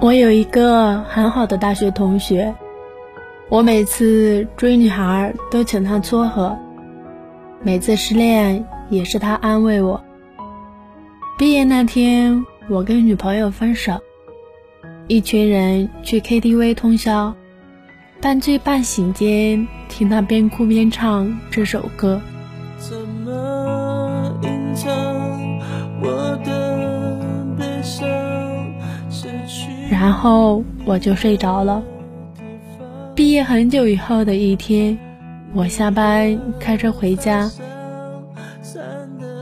我有一个很好的大学同学，我每次追女孩都请他撮合，每次失恋也是他安慰我。毕业那天，我跟女朋友分手，一群人去 KTV 通宵，半醉半醒间听他边哭边唱这首歌。怎么隐藏然后我就睡着了。毕业很久以后的一天，我下班开车回家，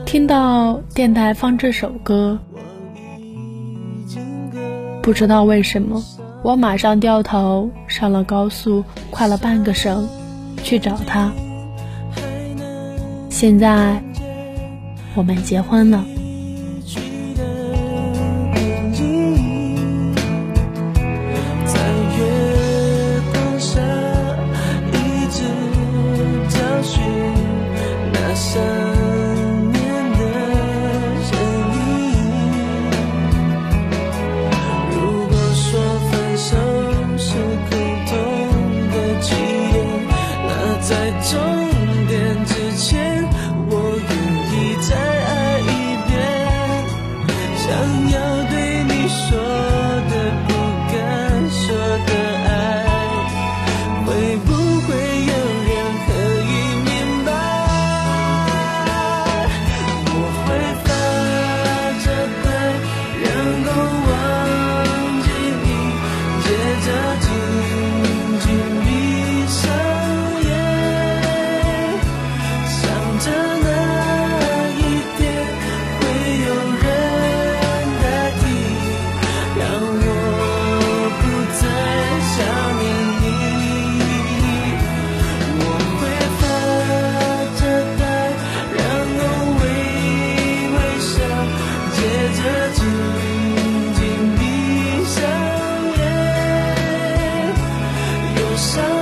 听到电台放这首歌，不知道为什么，我马上掉头上了高速，跨了半个省去找他。现在我们结婚了。接着闭上眼又想